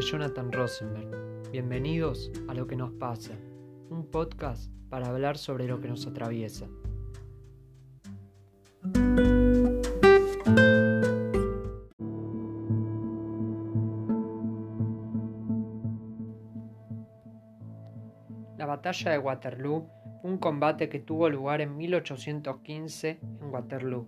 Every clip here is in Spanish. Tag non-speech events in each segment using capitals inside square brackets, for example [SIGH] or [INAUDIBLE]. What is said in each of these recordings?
Jonathan Rosenberg. Bienvenidos a Lo que nos pasa, un podcast para hablar sobre lo que nos atraviesa. La batalla de Waterloo un combate que tuvo lugar en 1815 en Waterloo,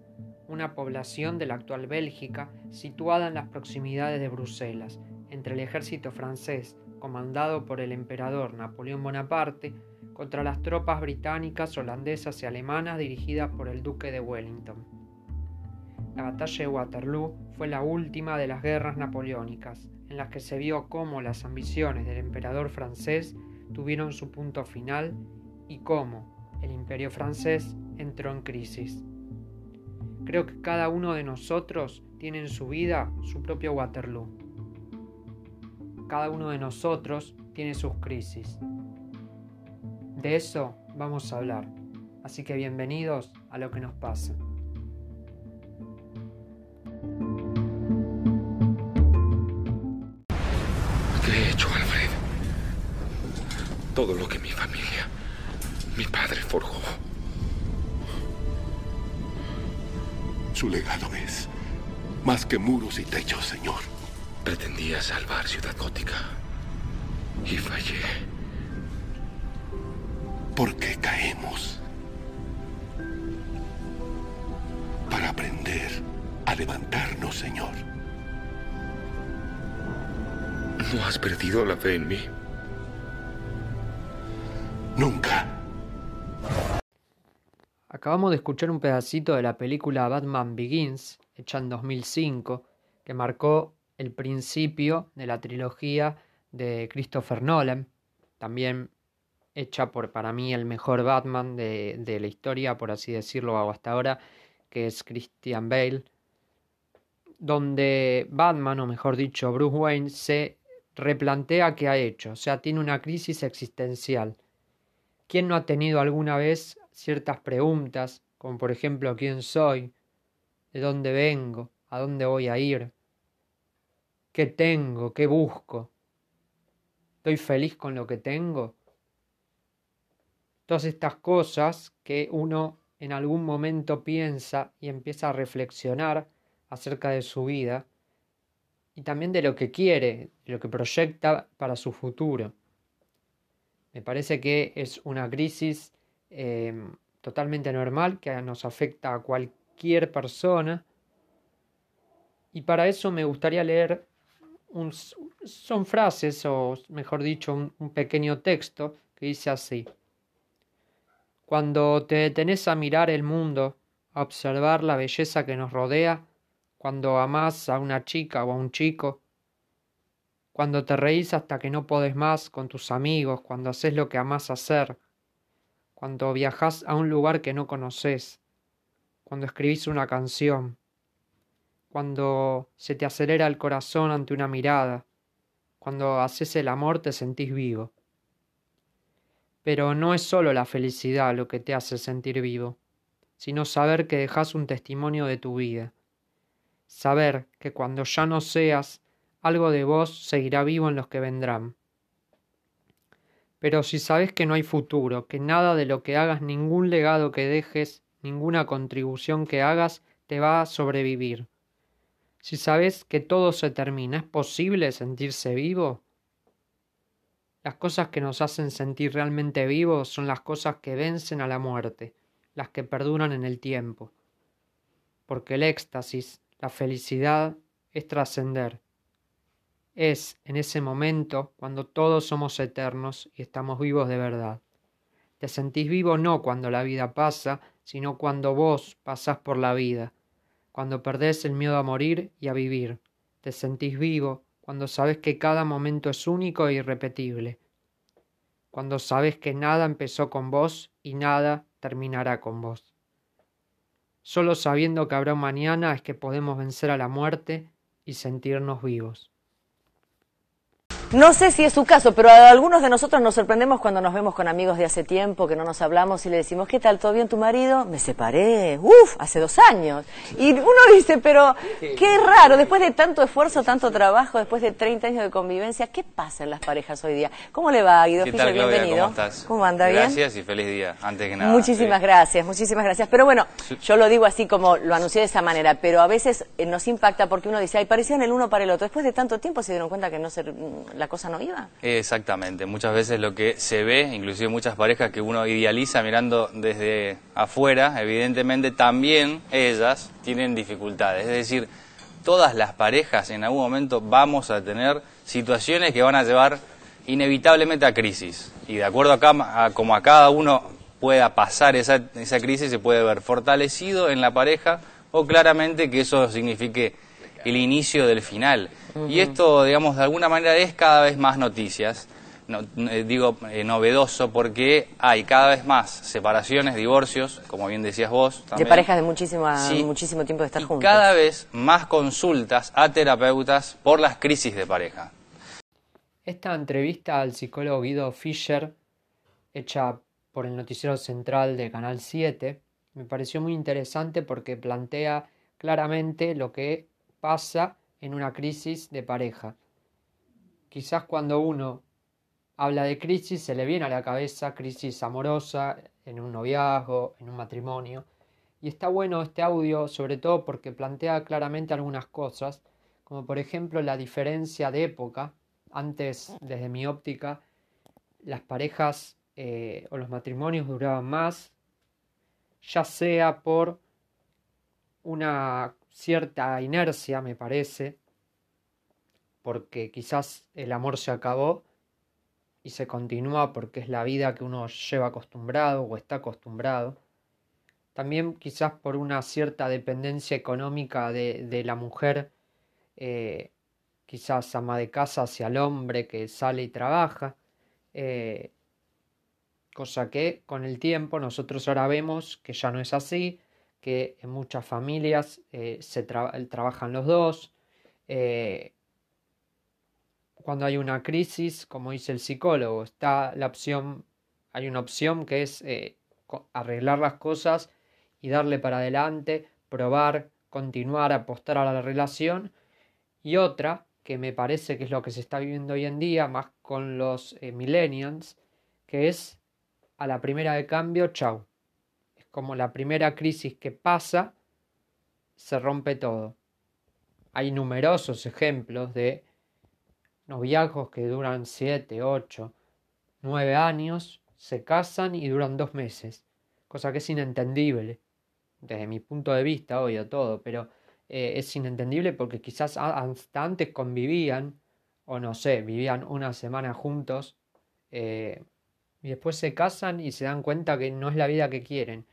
una población de la actual Bélgica situada en las proximidades de Bruselas, entre el ejército francés, comandado por el emperador Napoleón Bonaparte, contra las tropas británicas, holandesas y alemanas dirigidas por el duque de Wellington. La batalla de Waterloo fue la última de las guerras napoleónicas, en las que se vio cómo las ambiciones del emperador francés tuvieron su punto final y cómo el imperio francés entró en crisis. Creo que cada uno de nosotros tiene en su vida su propio Waterloo. Cada uno de nosotros tiene sus crisis. De eso vamos a hablar. Así que bienvenidos a lo que nos pasa. ¿Qué he hecho, Alfred? Todo lo que mi familia, mi padre forjó. Su legado es más que muros y techos, señor. Pretendía salvar Ciudad Gótica. Y fallé. ¿Por qué caemos? Para aprender a levantarnos, señor. ¿No has perdido la fe en mí? Nunca. Acabamos de escuchar un pedacito de la película Batman Begins, hecha en 2005, que marcó el principio de la trilogía de Christopher Nolan, también hecha por para mí el mejor Batman de, de la historia, por así decirlo, hasta ahora, que es Christian Bale, donde Batman, o mejor dicho, Bruce Wayne, se replantea qué ha hecho, o sea, tiene una crisis existencial. ¿Quién no ha tenido alguna vez ciertas preguntas, como por ejemplo quién soy, de dónde vengo, a dónde voy a ir, qué tengo, qué busco, estoy feliz con lo que tengo. Todas estas cosas que uno en algún momento piensa y empieza a reflexionar acerca de su vida y también de lo que quiere, de lo que proyecta para su futuro. Me parece que es una crisis eh, totalmente normal que nos afecta a cualquier persona. Y para eso me gustaría leer son frases o mejor dicho un, pequeño texto que dice así. Cuando te detenés a mirar el mundo, a observar la belleza que nos rodea, cuando amás a una chica o a un chico, cuando te reís hasta que no podés más con tus amigos, cuando haces lo que amás hacer, cuando viajas a un lugar que no conoces, cuando escribís una canción, cuando se te acelera el corazón ante una mirada, cuando haces el amor te sentís vivo. Pero no es solo la felicidad lo que te hace sentir vivo, sino saber que dejas un testimonio de tu vida, saber que cuando ya no seas, algo de vos seguirá vivo en los que vendrán. Pero si sabes que no hay futuro, que nada de lo que hagas, ningún legado que dejes, ninguna contribución que hagas, te va a sobrevivir. Si sabes que todo se termina, ¿es posible sentirse vivo? Las cosas que nos hacen sentir realmente vivos son las cosas que vencen a la muerte, las que perduran en el tiempo. Porque el éxtasis, la felicidad, es trascender, es en ese momento cuando todos somos eternos y estamos vivos de verdad. Te sentís vivo no cuando la vida pasa, sino cuando vos pasás por la vida, cuando perdés el miedo a morir y a vivir. Te sentís vivo cuando sabes que cada momento es único e irrepetible, cuando sabes que nada empezó con vos y nada terminará con vos. Solo sabiendo que habrá mañana es que podemos vencer a la muerte y sentirnos vivos. No sé si es su caso, pero a algunos de nosotros nos sorprendemos cuando nos vemos con amigos de hace tiempo, que no nos hablamos y le decimos, ¿qué tal? ¿Todo bien tu marido? Me separé, uff, hace dos años. Y uno dice, pero qué raro, después de tanto esfuerzo, tanto trabajo, después de 30 años de convivencia, ¿qué pasa en las parejas hoy día? ¿Cómo le va, Guido. Bienvenido. ¿Cómo estás? ¿Cómo anda? ¿Bien? Gracias y feliz día, antes que nada. Muchísimas Sí. gracias, muchísimas gracias. Pero bueno, yo lo digo así como lo anuncié de esa manera, pero a veces eh, nos impacta porque uno dice, ay, parecían el uno para el otro. Después de tanto tiempo se dieron cuenta que no se, mm, la cosa no iba. Exactamente, muchas veces lo que se ve, inclusive muchas parejas que uno idealiza mirando desde afuera, evidentemente también ellas tienen dificultades. Es decir, todas las parejas en algún momento vamos a tener situaciones que van a llevar inevitablemente a crisis. Y de acuerdo a, cam- a como a cada uno pueda pasar esa, esa crisis, se puede ver fortalecido en la pareja o claramente que eso signifique el inicio del final. Y esto, digamos, de alguna manera es cada vez más noticias. No- eh, digo eh, novedoso porque hay cada vez más separaciones, divorcios, como bien decías vos. De parejas de muchísima, Sí. muchísimo tiempo de estar Y juntos. cada vez más consultas a terapeutas por las crisis de pareja. Esta entrevista al psicólogo Guido Fischer, hecha por el Noticiero Central de Canal 7, me pareció muy interesante porque plantea claramente lo que pasa en una crisis de pareja. Quizás cuando uno habla de crisis se le viene a la cabeza crisis amorosa en un noviazgo, en un matrimonio. Y está bueno este audio, sobre todo porque plantea claramente algunas cosas, como por ejemplo la diferencia de época. Antes, desde mi óptica, las parejas eh, o los matrimonios duraban más, ya sea por una cierta inercia, me parece, porque quizás el amor se acabó y se continúa porque es la vida que uno lleva acostumbrado o está acostumbrado. También quizás por una cierta dependencia económica de, de la mujer, eh, quizás ama de casa hacia el hombre que sale y trabaja, eh, cosa que con el tiempo nosotros ahora vemos que ya no es así, que en muchas familias eh, se tra- trabajan los dos, eh, cuando hay una crisis, como dice el psicólogo, está la opción, hay una opción que es eh, arreglar las cosas y darle para adelante, probar, continuar, apostar a la relación, y otra que me parece que es lo que se está viviendo hoy en día, más con los millennials, que es a la primera de cambio, chau. Como la primera crisis que pasa, se rompe todo. Hay numerosos ejemplos de noviazgos que duran 7, 8, 9 años, se casan y duran dos meses, cosa que es inentendible, desde mi punto de vista, obvio, todo, pero eh, es inentendible porque quizás hasta antes convivían, o no sé, vivían una semana juntos, eh, y después se casan y se dan cuenta que no es la vida que quieren.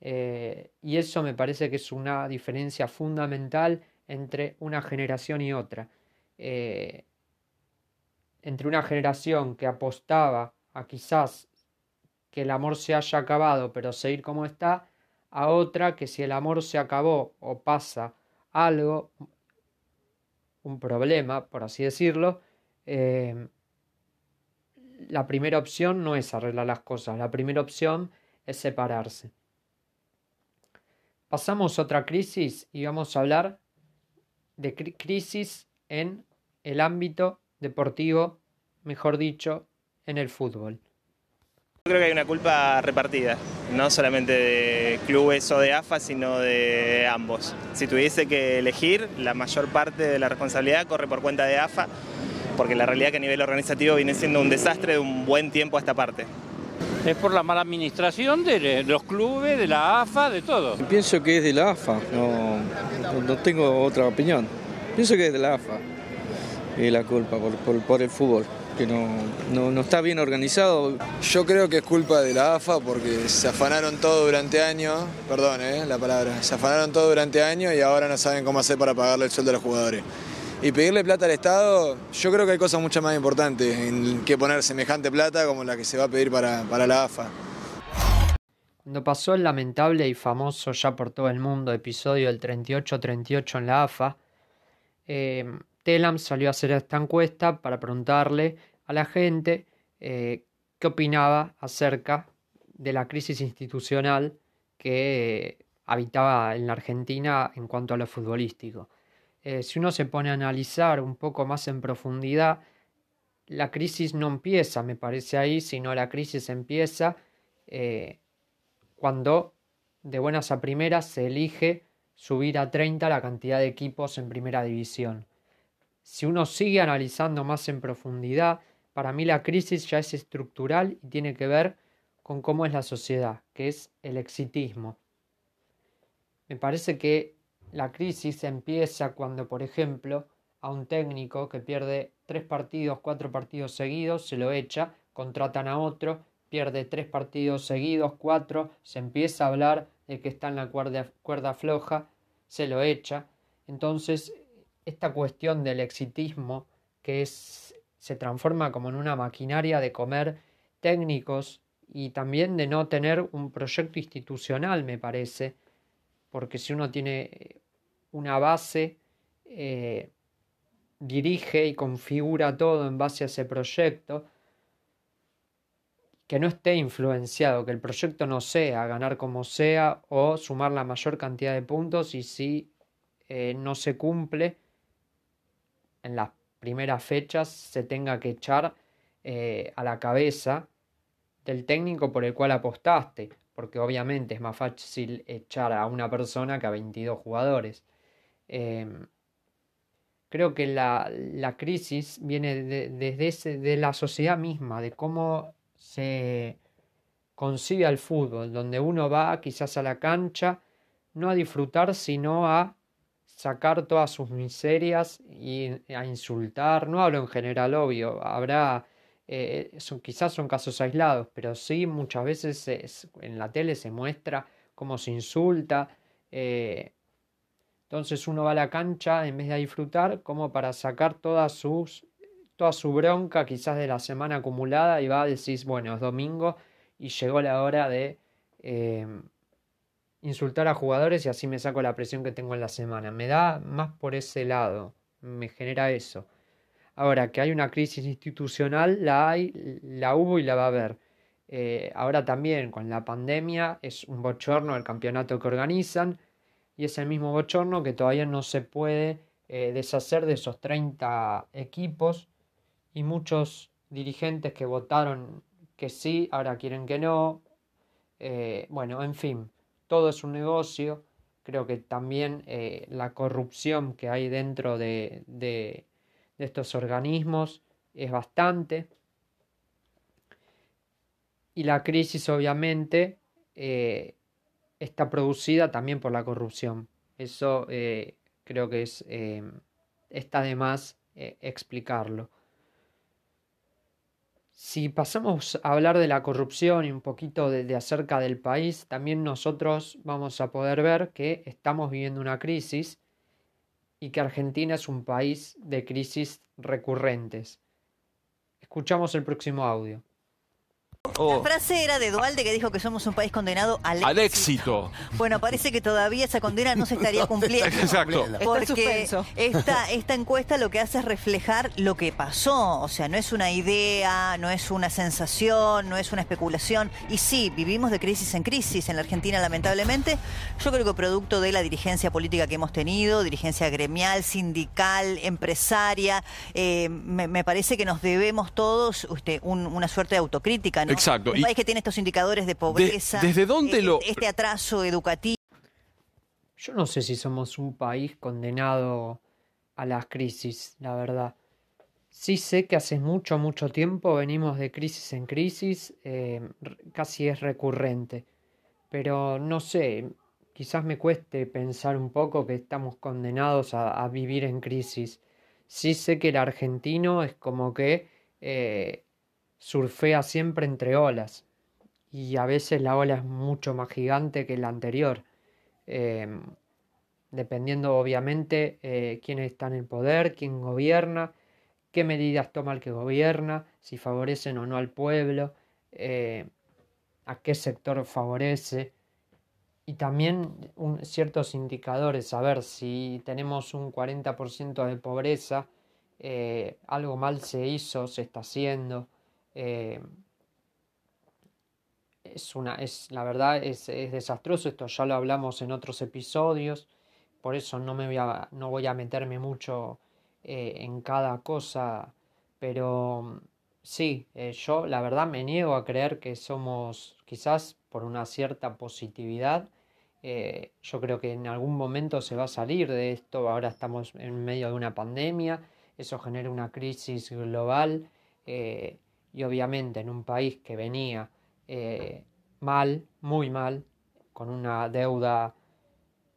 Eh, y eso me parece que es una diferencia fundamental entre una generación y otra. Eh, entre una generación que apostaba a quizás que el amor se haya acabado, pero seguir como está, a otra que si el amor se acabó o pasa algo, un problema, por así decirlo, eh, la primera opción no es arreglar las cosas, la primera opción es separarse. Pasamos a otra crisis y vamos a hablar de cri- crisis en el ámbito deportivo, mejor dicho, en el fútbol. Yo creo que hay una culpa repartida, no solamente de clubes o de AFA, sino de ambos. Si tuviese que elegir, la mayor parte de la responsabilidad corre por cuenta de AFA, porque la realidad que a nivel organizativo viene siendo un desastre de un buen tiempo a esta parte. Es por la mala administración de los clubes, de la AFA, de todo. Pienso que es de la AFA, no, no- tengo otra opinión. Pienso que es de la AFA y la culpa por, por- por el fútbol, que no, no- no está bien organizado. Yo creo que es culpa de la AFA porque se afanaron todo durante años, perdón eh, la palabra, se afanaron todo durante años y ahora no saben cómo hacer para pagarle el sueldo a los jugadores. Y pedirle plata al Estado, yo creo que hay cosas mucho más importantes en que poner semejante plata como la que se va a pedir para, para la AFA. Cuando pasó el lamentable y famoso ya por todo el mundo episodio del 38-38 en la AFA, eh, Telam salió a hacer esta encuesta para preguntarle a la gente eh, qué opinaba acerca de la crisis institucional que eh, habitaba en la Argentina en cuanto a lo futbolístico. Eh, si uno se pone a analizar un poco más en profundidad, la crisis no empieza, me parece ahí, sino la crisis empieza cuando de buenas a primeras se elige subir a 30 la cantidad de equipos en primera división. Si uno sigue analizando más en profundidad, para mí la crisis ya es estructural y tiene que ver con cómo es la sociedad, que es el exitismo. Me parece que la crisis empieza cuando, por ejemplo, a un técnico que pierde tres partidos, cuatro partidos seguidos, se lo echa, contratan a otro, pierde tres partidos seguidos, cuatro, se empieza a hablar de que está en la cuerda, floja, se lo echa. Entonces, esta cuestión del exitismo, que es, se transforma como en una maquinaria de comer técnicos y también de no tener un proyecto institucional, me parece, porque si uno tiene una base, eh, dirige y configura todo en base a ese proyecto, que no esté influenciado, que el proyecto no sea ganar como sea o sumar la mayor cantidad de puntos y si eh, no se cumple en las primeras fechas se tenga que echar eh, a la cabeza del técnico por el cual apostaste, porque obviamente es más fácil echar a una persona que a 22 jugadores. Em, creo que la, crisis viene desde ese, de la sociedad misma, de cómo se concibe al fútbol, donde uno va quizás a la cancha no a disfrutar, sino a sacar todas sus miserias y a insultar. No hablo en general, obvio, habrá, eh, quizás son casos aislados, pero sí muchas veces en la tele se muestra cómo se insulta. Eh, entonces uno va a la cancha en vez de disfrutar, como para sacar toda su bronca quizás de la semana acumulada y va a decir, bueno, es domingo y llegó la hora de eh, insultar a jugadores y así me saco la presión que tengo en la semana. Me da más por ese lado, me genera eso. Ahora, que hay una crisis institucional, la hay, la hubo y la va a haber. Eh, ahora también con la pandemia es un bochorno el campeonato que organizan y es el mismo bochorno que todavía no se puede eh, deshacer de esos 30 equipos y muchos dirigentes que votaron que sí, ahora quieren que no. Eh, bueno, en fin, todo es un negocio. Creo que también eh, la corrupción que hay dentro de, de, estos organismos es bastante. Y la crisis obviamente está producida también por la corrupción. Eso creo que es, está de más explicarlo. Si pasamos a hablar de la corrupción y un poquito de, acerca del país, también nosotros vamos a poder ver que estamos viviendo una crisis y que Argentina es un país de crisis recurrentes. Escuchamos el próximo audio. La oh. frase era de Dualde que dijo que somos un país condenado al, éxito. Bueno, parece que todavía esa condena no se estaría cumpliendo. [LAUGHS] Exacto. Porque esta, esta encuesta lo que hace es reflejar lo que pasó. O sea, no es una idea, no es una sensación, no es una especulación. Y sí, vivimos de crisis en crisis en la Argentina, lamentablemente. Yo creo que producto de la dirigencia política que hemos tenido, dirigencia gremial, sindical, empresaria, eh, me, parece que nos debemos todos este, una suerte de autocrítica. Exacto. Un país que tiene estos indicadores de pobreza. ¿Desde dónde eh, lo.? Este atraso educativo. Yo no sé si somos un país condenado a las crisis, la verdad. Sí sé que hace mucho, mucho tiempo venimos de crisis en crisis, eh, casi es recurrente. Pero no sé, quizás me cueste pensar un poco que estamos condenados a, vivir en crisis. Sí sé que el argentino es como que eh, surfea siempre entre olas y a veces la ola es mucho más gigante que la anterior. Em, dependiendo obviamente eh, quién está en el poder, quién gobierna, qué medidas toma el que gobierna, si favorecen o no al pueblo, eh, a qué sector favorece. y también ciertos indicadores, a ver si tenemos un 40% de pobreza, eh, algo mal se hizo, se está haciendo. Eh, es una, es, la verdad es, es, desastroso, esto ya lo hablamos en otros episodios, por eso no, me voy, a, no voy a meterme mucho eh, en cada cosa, pero sí, yo la verdad me niego a creer que somos quizás por una cierta positividad. yo creo que en algún momento se va a salir de esto, ahora estamos en medio de una pandemia, eso genera una crisis global eh, y obviamente en un país que venía eh, mal, muy mal, con una deuda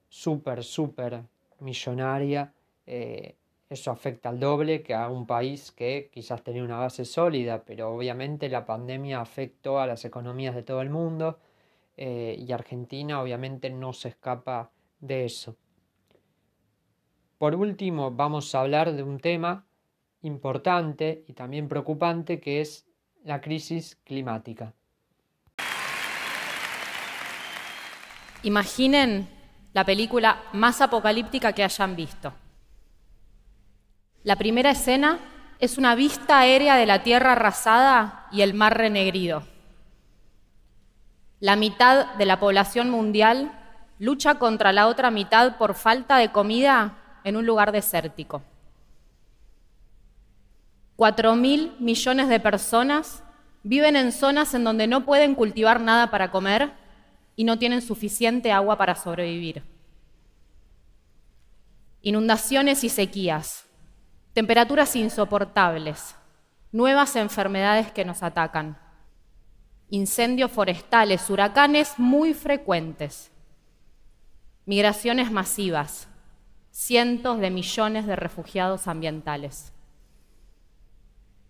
súper, súper millonaria, eh, eso afecta al doble que a un país que quizás tenía una base sólida, pero obviamente la pandemia afectó a las economías de todo el mundo y Argentina obviamente no se escapa de eso. Por último, vamos a hablar de un tema importante y también preocupante que es la crisis climática. Imaginen la película más apocalíptica que hayan visto. La primera escena es una vista aérea de la Tierra arrasada y el mar renegrido. La mitad de la población mundial lucha contra la otra mitad por falta de comida en un lugar desértico. Cuatro mil millones de personas viven en zonas en donde no pueden cultivar nada para comer y no tienen suficiente agua para sobrevivir. Inundaciones y sequías, temperaturas insoportables, nuevas enfermedades que nos atacan, incendios forestales, huracanes muy frecuentes, migraciones masivas, cientos de millones de refugiados ambientales.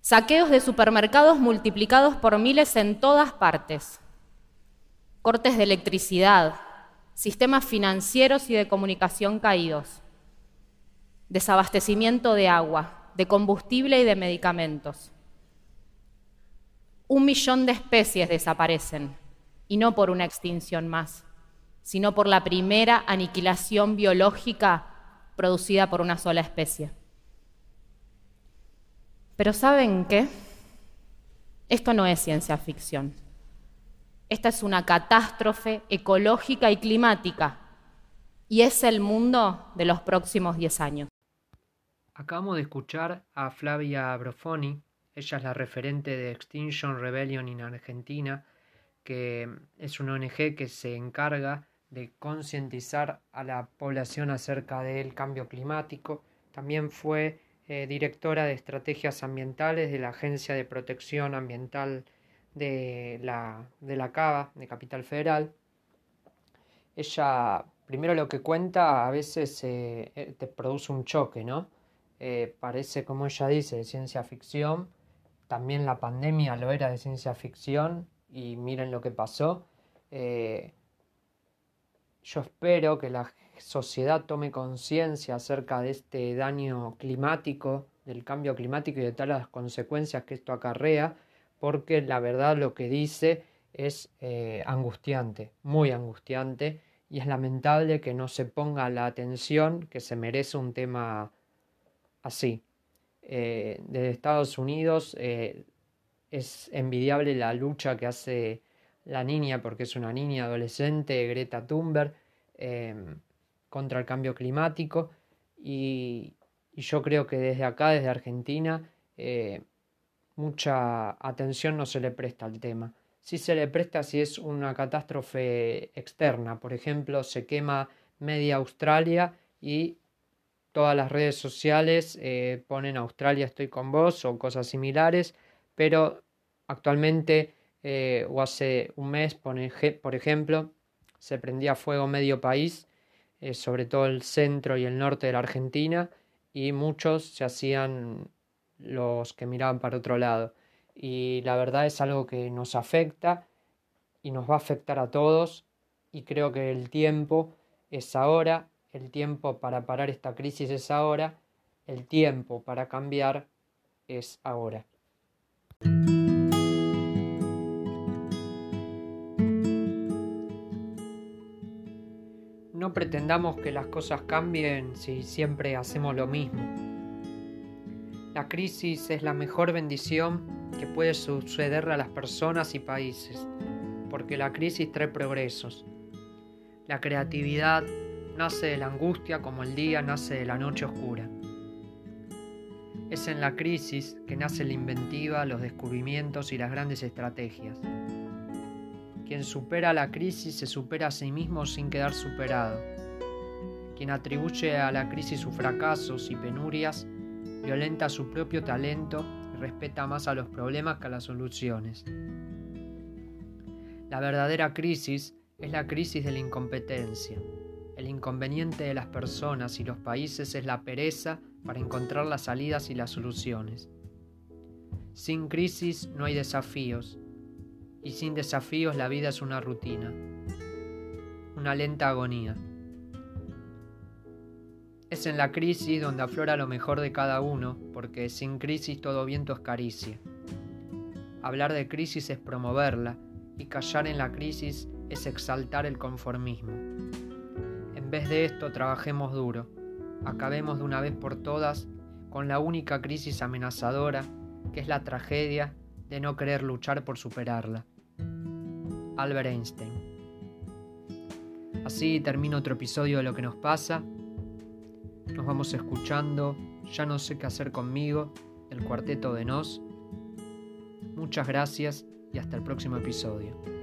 Saqueos de supermercados multiplicados por miles en todas partes. Cortes de electricidad, sistemas financieros y de comunicación caídos. Desabastecimiento de agua, de combustible y de medicamentos. Un millón de especies desaparecen, y no por una extinción más, sino por la primera aniquilación biológica producida por una sola especie. Pero ¿saben qué? Esto no es ciencia ficción. Esta es una catástrofe ecológica y climática y es el mundo de los próximos 10 años. Acabamos de escuchar a Flavia Brofoni, ella es la referente de Extinction Rebellion en Argentina, que es una ONG que se encarga de concientizar a la población acerca del cambio climático. También fue eh, directora de estrategias ambientales de la Agencia de Protección Ambiental de la, de la Cava, de Capital Federal. Ella, primero lo que cuenta, a veces eh, eh, te produce un choque, ¿no? parece, como ella dice, de ciencia ficción. También la pandemia lo era de ciencia ficción y miren lo que pasó. Yo espero que la sociedad tome conciencia acerca de este daño climático, del cambio climático y de todas las consecuencias que esto acarrea, porque la verdad lo que dice es eh, angustiante, muy angustiante, y es lamentable que no se ponga la atención que se merece un tema así. Eh, desde Estados Unidos eh, es envidiable la lucha que hace la niña, porque es una niña adolescente, Greta Thunberg, em, contra el cambio climático. Y, yo creo que desde acá, desde Argentina, eh, mucha atención no se le presta al tema. Si se le presta si es una catástrofe externa, por ejemplo, se quema media Australia y todas las redes sociales eh, ponen Australia estoy con vos o cosas similares, pero actualmente eh, o hace un mes, por ejemplo, se prendía fuego medio país, sobre todo el centro y el norte de la Argentina, y muchos se hacían los que miraban para otro lado. Y la verdad es algo que nos afecta y nos va a afectar a todos, y creo que el tiempo es ahora, el tiempo para parar esta crisis es ahora, el tiempo para cambiar es ahora. No pretendamos que las cosas cambien si siempre hacemos lo mismo. La crisis es la mejor bendición que puede sucederle a las personas y países, porque la crisis trae progresos. La creatividad nace de la angustia como el día nace de la noche oscura. Es en la crisis que nace la inventiva, los descubrimientos y las grandes estrategias. Quien supera la crisis se supera a sí mismo sin quedar superado. Quien atribuye a la crisis sus fracasos y penurias, violenta su propio talento y respeta más a los problemas que a las soluciones. La verdadera crisis es la crisis de la incompetencia. El inconveniente de las personas y los países es la pereza para encontrar las salidas y las soluciones. Sin crisis no hay desafíos, y sin desafíos la vida es una rutina, una lenta agonía. Es en la crisis donde aflora lo mejor de cada uno, porque sin crisis todo viento es caricia. Hablar de crisis es promoverla, y callar en la crisis es exaltar el conformismo. En vez de esto, trabajemos duro acabemos de una vez por todas con la única crisis amenazadora que es la tragedia de no querer luchar por superarla. Albert Einstein. Así termina otro episodio de lo que nos pasa. Nos vamos escuchando Ya no sé qué hacer conmigo, el cuarteto de Nos. Muchas gracias y hasta el próximo episodio.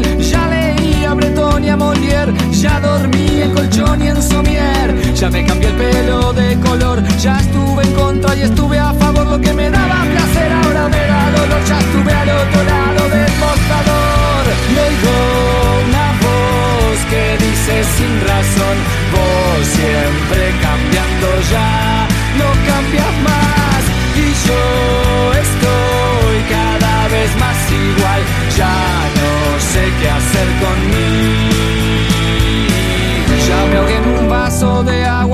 gasoil, ya a Breton y a Molière, ya dormí en colchón y en somier, ya me cambié el pelo de color, ya estuve en contra y estuve a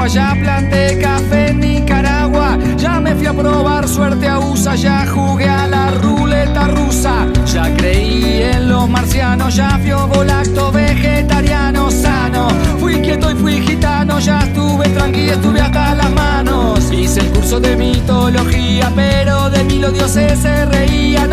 ya planté café en Nicaragua, ya me fui a probar suerte a USA, ya jugué a la ruleta rusa, ya creí en los marcianos, ya fui volacto vegetariano sano, fui quieto y fui gitano, ya estuve tranquilo, estuve hasta las manos, hice el curso de mitología, pero de mí los dioses se reían,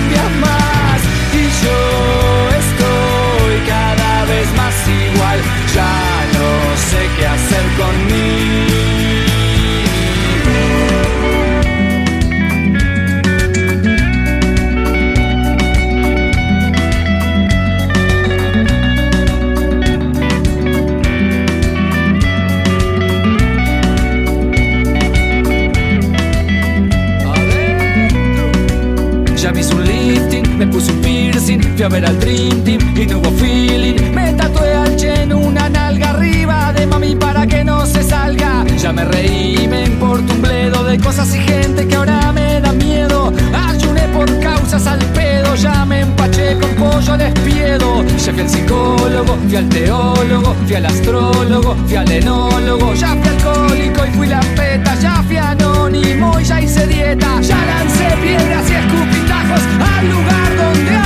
igual, ya no sé qué hacer conmigo. Ya me fui al teólogo, fui al astrólogo, fui al enólogo, ya fui alcohólico y fui lampeta, ya fui anónimo y ya hice dieta, ya lancé piedras y escupitajos al lugar donde